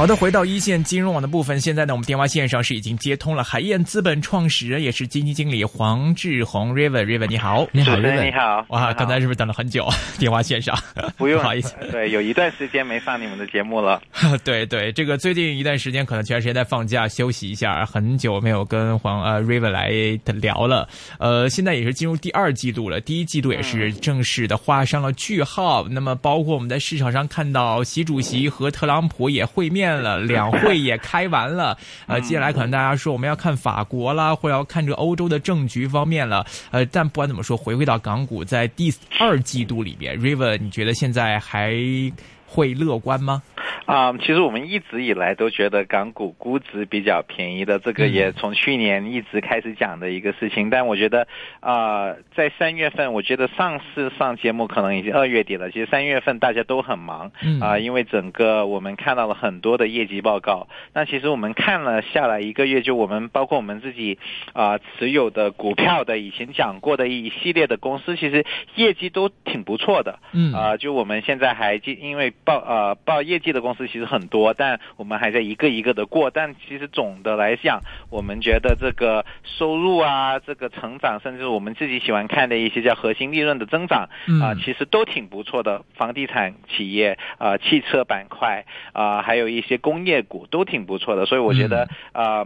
好的，回到一线金融网的部分。现在呢，我们电话线上是已经接通了海燕资本创始人，也是基金经理黄志宏，River，River，你好，你好，Raven 你好。哇，刚才是不是等了很久？电话线上不用，不好意思，对，有一段时间没上你们的节目了。对对，这个最近一段时间可能全时间在放假休息一下，很久没有跟黄呃 River 来聊了。呃，现在也是进入第二季度了，第一季度也是正式的画上了句号。那么，包括我们在市场上看到习主席和特朗普也会面。了，两会也开完了，呃，接下来可能大家说我们要看法国啦，或者要看这个欧洲的政局方面了，呃，但不管怎么说，回归到港股，在第二季度里边，River，你觉得现在还会乐观吗？啊，其实我们一直以来都觉得港股估值比较便宜的，这个也从去年一直开始讲的一个事情。但我觉得啊，在三月份，我觉得上次上节目可能已经二月底了。其实三月份大家都很忙啊，因为整个我们看到了很多的业绩报告。那其实我们看了下来一个月，就我们包括我们自己啊持有的股票的以前讲过的一系列的公司，其实业绩都挺不错的。嗯啊，就我们现在还因为报呃报业绩的公司。其实很多，但我们还在一个一个的过。但其实总的来讲，我们觉得这个收入啊，这个成长，甚至我们自己喜欢看的一些叫核心利润的增长啊，其实都挺不错的。房地产企业啊，汽车板块啊，还有一些工业股都挺不错的。所以我觉得啊。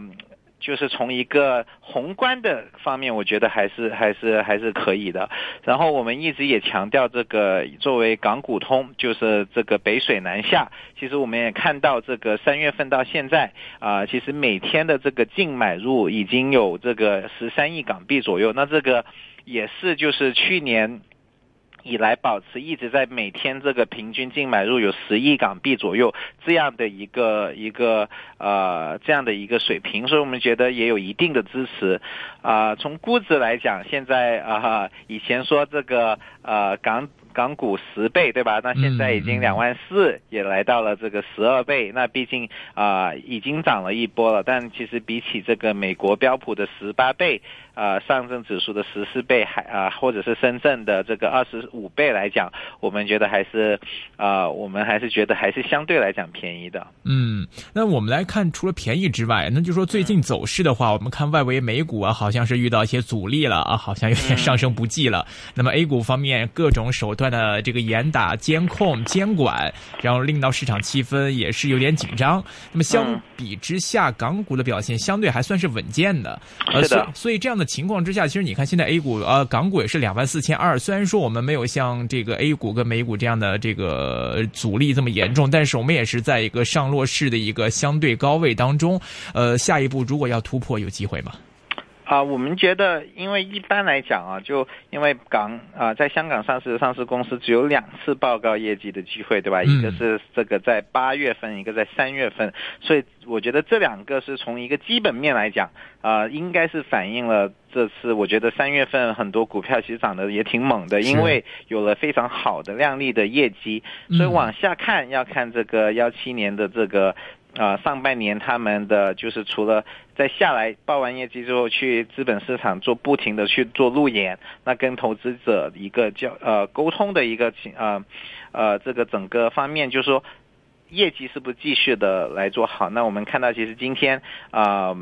就是从一个宏观的方面，我觉得还是还是还是可以的。然后我们一直也强调这个作为港股通，就是这个北水南下。其实我们也看到这个三月份到现在啊，其实每天的这个净买入已经有这个十三亿港币左右。那这个也是就是去年。以来保持一直在每天这个平均净买入有十亿港币左右这样的一个一个呃这样的一个水平，所以我们觉得也有一定的支持。啊，从估值来讲，现在啊以前说这个呃港。港股十倍，对吧？那现在已经两万四，也来到了这个十二倍。那毕竟啊，已经涨了一波了。但其实比起这个美国标普的十八倍，啊，上证指数的十四倍，还啊，或者是深圳的这个二十五倍来讲，我们觉得还是啊，我们还是觉得还是相对来讲便宜的。嗯，那我们来看，除了便宜之外，那就说最近走势的话，我们看外围美股啊，好像是遇到一些阻力了啊，好像有点上升不济了。那么 A 股方面，各种手段。的这个严打监控监管，然后令到市场气氛也是有点紧张。那么相比之下，港股的表现相对还算是稳健的。是的。所以这样的情况之下，其实你看现在 A 股呃港股也是两万四千二。虽然说我们没有像这个 A 股跟美股这样的这个阻力这么严重，但是我们也是在一个上落市的一个相对高位当中。呃，下一步如果要突破，有机会吗？啊，我们觉得，因为一般来讲啊，就因为港啊，在香港上市的上市公司只有两次报告业绩的机会，对吧？一个是这个在八月份，一个在三月份，所以我觉得这两个是从一个基本面来讲啊，应该是反映了这次我觉得三月份很多股票其实涨得也挺猛的，因为有了非常好的靓丽的业绩，所以往下看要看这个幺七年的这个。啊，上半年他们的就是除了在下来报完业绩之后，去资本市场做不停的去做路演，那跟投资者一个交呃沟通的一个情呃呃这个整个方面，就是说业绩是不是继续的来做好？那我们看到其实今天啊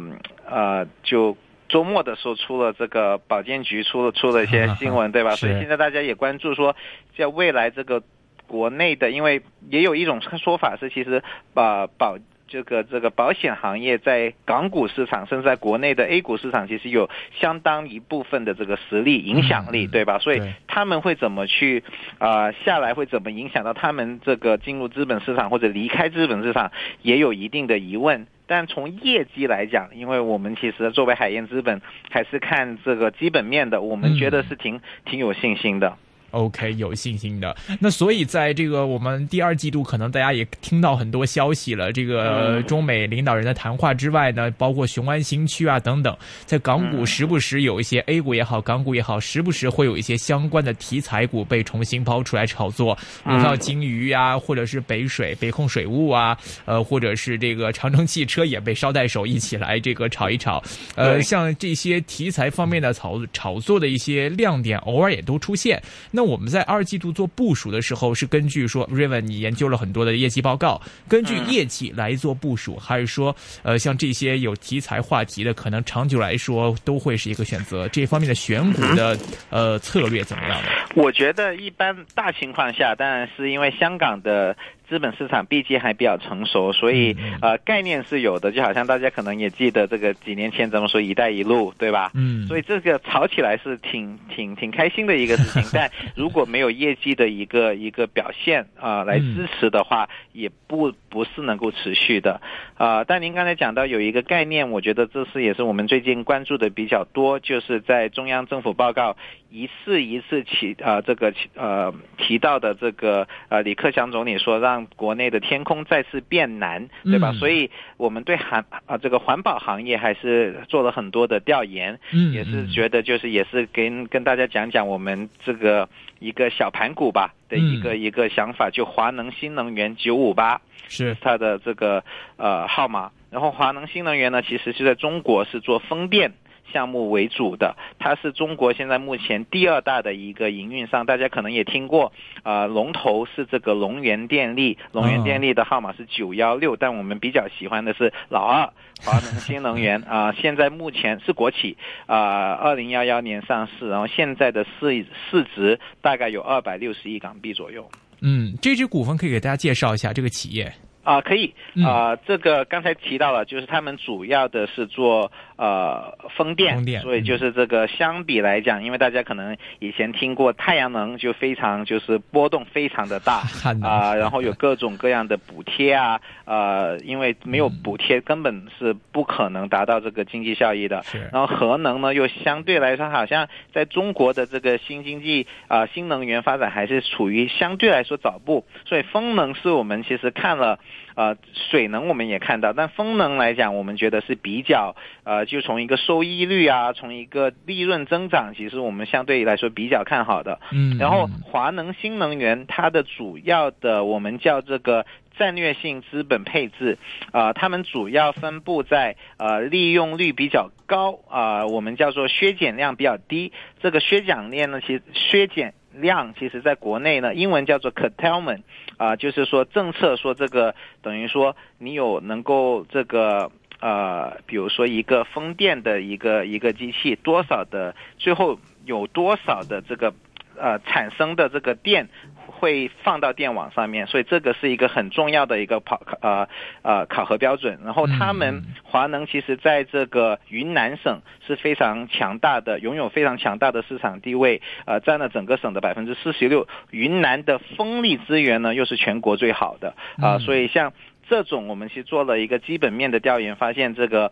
呃就周末的时候出了这个保健局出了出了一些新闻，对吧？所以现在大家也关注说，在未来这个国内的，因为也有一种说法是，其实把保这个这个保险行业在港股市场，甚至在国内的 A 股市场，其实有相当一部分的这个实力影响力，对吧？所以他们会怎么去啊下来，会怎么影响到他们这个进入资本市场或者离开资本市场，也有一定的疑问。但从业绩来讲，因为我们其实作为海燕资本，还是看这个基本面的，我们觉得是挺挺有信心的。OK，有信心的。那所以在这个我们第二季度，可能大家也听到很多消息了。这个中美领导人的谈话之外呢，包括雄安新区啊等等，在港股时不时有一些 A 股也好，港股也好，时不时会有一些相关的题材股被重新抛出来炒作。比如像金鱼啊，或者是北水、北控水务啊，呃，或者是这个长城汽车也被捎带手一起来这个炒一炒。呃，像这些题材方面的炒炒作的一些亮点，偶尔也都出现。那那我们在二季度做部署的时候，是根据说，Raven 你研究了很多的业绩报告，根据业绩来做部署，还是说，呃，像这些有题材话题的，可能长久来说都会是一个选择？这方面的选股的呃策略怎么样呢？我觉得一般大情况下，当然是因为香港的。资本市场毕竟还比较成熟，所以呃概念是有的，就好像大家可能也记得这个几年前咱们说“一带一路”，对吧？嗯，所以这个炒起来是挺挺挺开心的一个事情。但如果没有业绩的一个一个表现啊来支持的话，也不不是能够持续的啊。但您刚才讲到有一个概念，我觉得这是也是我们最近关注的比较多，就是在中央政府报告一次一次提啊这个呃提到的这个呃李克强总理说让。国内的天空再次变蓝，对吧？所以我们对环啊这个环保行业还是做了很多的调研，嗯，也是觉得就是也是跟跟大家讲讲我们这个一个小盘股吧的一个一个想法，就华能新能源九五八是它的这个呃号码，然后华能新能源呢，其实是在中国是做风电。项目为主的，它是中国现在目前第二大的一个营运商，大家可能也听过，呃，龙头是这个龙源电力，龙源电力的号码是九幺六，但我们比较喜欢的是老二华能新能源。啊，现在目前是国企啊，二零幺幺年上市，然后现在的市市值大概有二百六十亿港币左右。嗯，这支股份可以给大家介绍一下这个企业。啊，可以。啊，这个刚才提到了，就是他们主要的是做呃风电，所以就是这个相比来讲，因为大家可能以前听过太阳能，就非常就是波动非常的大啊，然后有各种各样的补贴啊，呃，因为没有补贴根本是不可能达到这个经济效益的。然后核能呢，又相对来说好像在中国的这个新经济啊新能源发展还是处于相对来说早步，所以风能是我们其实看了。呃，水能我们也看到，但风能来讲，我们觉得是比较呃，就从一个收益率啊，从一个利润增长，其实我们相对来说比较看好的。嗯，然后华能新能源它的主要的我们叫这个战略性资本配置，呃，他们主要分布在呃利用率比较高啊，我们叫做削减量比较低。这个削减量呢，其实削减。量其实在国内呢，英文叫做 curtailment，啊，就是说政策说这个等于说你有能够这个呃，比如说一个风电的一个一个机器多少的，最后有多少的这个呃产生的这个电。会放到电网上面，所以这个是一个很重要的一个考呃呃考核标准。然后他们华能其实在这个云南省是非常强大的，拥有非常强大的市场地位，呃，占了整个省的百分之四十六。云南的风力资源呢又是全国最好的啊，所以像这种我们去做了一个基本面的调研，发现这个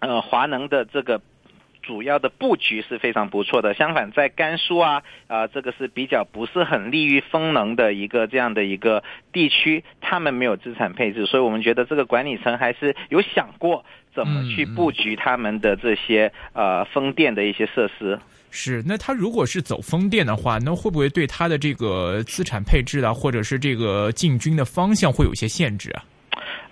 呃华能的这个。主要的布局是非常不错的，相反在甘肃啊，啊这个是比较不是很利于风能的一个这样的一个地区，他们没有资产配置，所以我们觉得这个管理层还是有想过怎么去布局他们的这些呃风电的一些设施。是，那他如果是走风电的话，那会不会对他的这个资产配置啊，或者是这个进军的方向会有一些限制啊？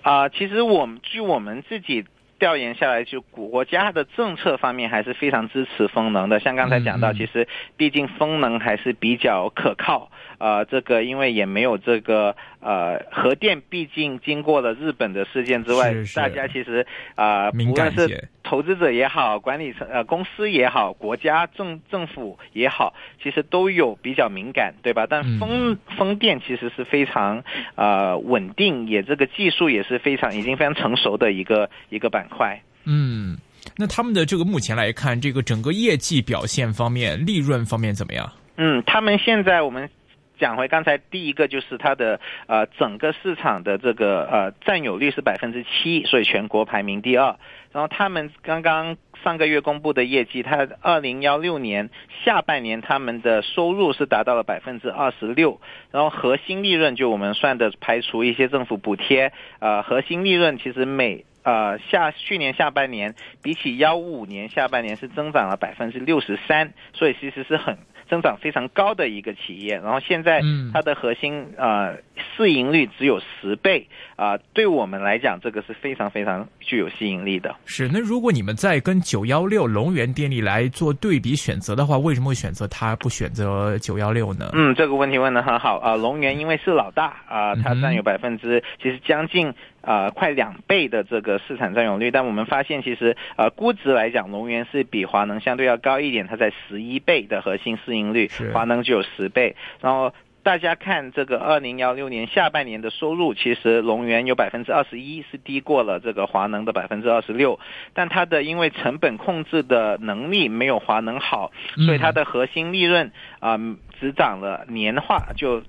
啊，其实我们据我们自己。调研下来，就国家的政策方面还是非常支持风能的。像刚才讲到，其实毕竟风能还是比较可靠。啊，这个因为也没有这个呃核电，毕竟经过了日本的事件之外，大家其实啊，无论是投资者也好，管理层呃公司也好，国家政政府也好，其实都有比较敏感，对吧？但风风电其实是非常呃稳定，也这个技术也是非常已经非常成熟的一个一个板块。嗯，那他们的这个目前来看，这个整个业绩表现方面、利润方面怎么样？嗯，他们现在我们。讲回刚才第一个，就是它的呃整个市场的这个呃占有率是百分之七，所以全国排名第二。然后他们刚刚上个月公布的业绩，它二零幺六年下半年他们的收入是达到了百分之二十六，然后核心利润就我们算的排除一些政府补贴，呃核心利润其实每呃下去年下半年比起幺五年下半年是增长了百分之六十三，所以其实是很。增长非常高的一个企业，然后现在它的核心呃市盈率只有十倍啊，对我们来讲这个是非常非常具有吸引力的。是，那如果你们在跟九幺六龙源电力来做对比选择的话，为什么会选择它不选择九幺六呢？嗯，这个问题问的很好啊，龙源因为是老大啊，它占有百分之其实将近。啊，快两倍的这个市场占有率，但我们发现其实呃估值来讲，龙源是比华能相对要高一点，它在十一倍的核心市盈率，华能就有十倍，然后。大家看这个二零幺六年下半年的收入，其实龙源有百分之二十一是低过了这个华能的百分之二十六，但它的因为成本控制的能力没有华能好，所以它的核心利润啊只涨了年化就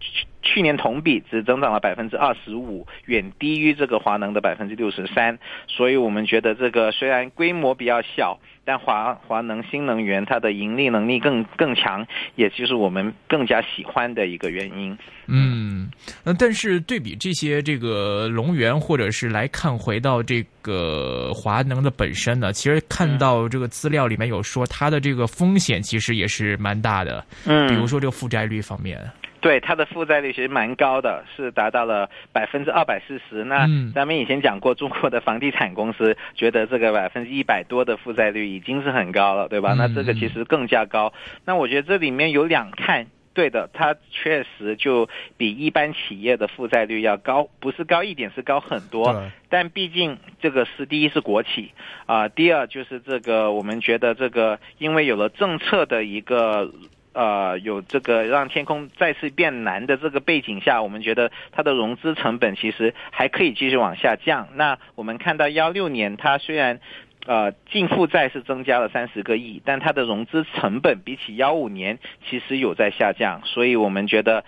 去年同比只增长了百分之二十五，远低于这个华能的百分之六十三，所以我们觉得这个虽然规模比较小。但华华能新能源它的盈利能力更更强，也就是我们更加喜欢的一个原因。嗯，那但是对比这些这个龙源，或者是来看回到这个华能的本身呢，其实看到这个资料里面有说它的这个风险其实也是蛮大的。嗯，比如说这个负债率方面。对它的负债率其实蛮高的，是达到了百分之二百四十。那咱们以前讲过，中国的房地产公司觉得这个百分之一百多的负债率已经是很高了，对吧？那这个其实更加高。那我觉得这里面有两看，对的，它确实就比一般企业的负债率要高，不是高一点，是高很多。但毕竟这个是第一是国企啊，第二就是这个我们觉得这个因为有了政策的一个。呃，有这个让天空再次变蓝的这个背景下，我们觉得它的融资成本其实还可以继续往下降。那我们看到幺六年，它虽然呃净负债是增加了三十个亿，但它的融资成本比起幺五年其实有在下降。所以我们觉得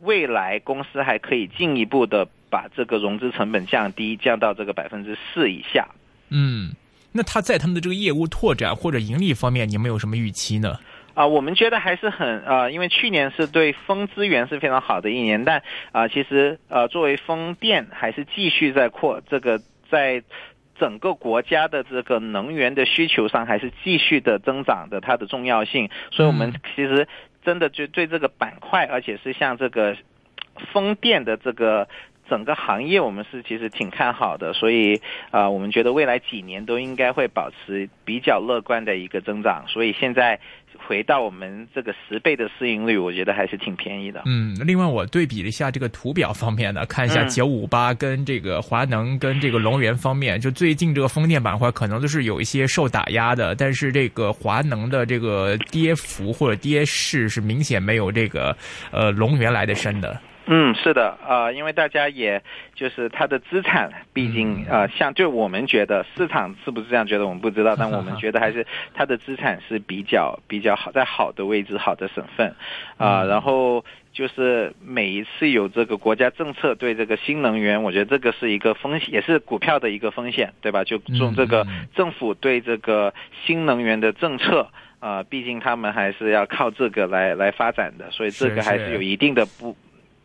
未来公司还可以进一步的把这个融资成本降低，降到这个百分之四以下。嗯，那它在他们的这个业务拓展或者盈利方面，你们有什么预期呢？啊，我们觉得还是很呃，因为去年是对风资源是非常好的一年，但啊，其实呃，作为风电还是继续在扩这个，在整个国家的这个能源的需求上还是继续的增长的它的重要性，所以我们其实真的就对这个板块，而且是像这个风电的这个。整个行业我们是其实挺看好的，所以啊，我们觉得未来几年都应该会保持比较乐观的一个增长。所以现在回到我们这个十倍的市盈率，我觉得还是挺便宜的。嗯，另外我对比了一下这个图表方面的，看一下九五八跟这个华能跟这个龙源方面，就最近这个风电板块可能都是有一些受打压的，但是这个华能的这个跌幅或者跌势是明显没有这个呃龙源来的深的。嗯，是的，呃，因为大家也就是它的资产，毕竟呃，像就我们觉得市场是不是这样觉得，我们不知道，但我们 觉得还是它的资产是比较比较好，在好的位置、好的省份，啊，然后就是每一次有这个国家政策对这个新能源，我觉得这个是一个风险，也是股票的一个风险，对吧？就从这个政府对这个新能源的政策，啊，毕竟他们还是要靠这个来来发展的，所以这个还是有一定的不。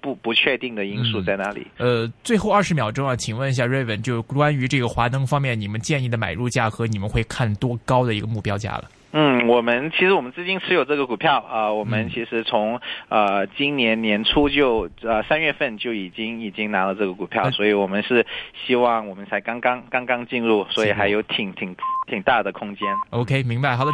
不不确定的因素在哪里？呃，最后二十秒钟啊，请问一下瑞文，就关于这个华灯方面，你们建议的买入价和你们会看多高的一个目标价了？嗯，我们其实我们资金持有这个股票啊，我们其实从呃今年年初就呃三月份就已经已经拿了这个股票，所以我们是希望我们才刚刚刚刚进入，所以还有挺挺挺大的空间。OK，明白，好的。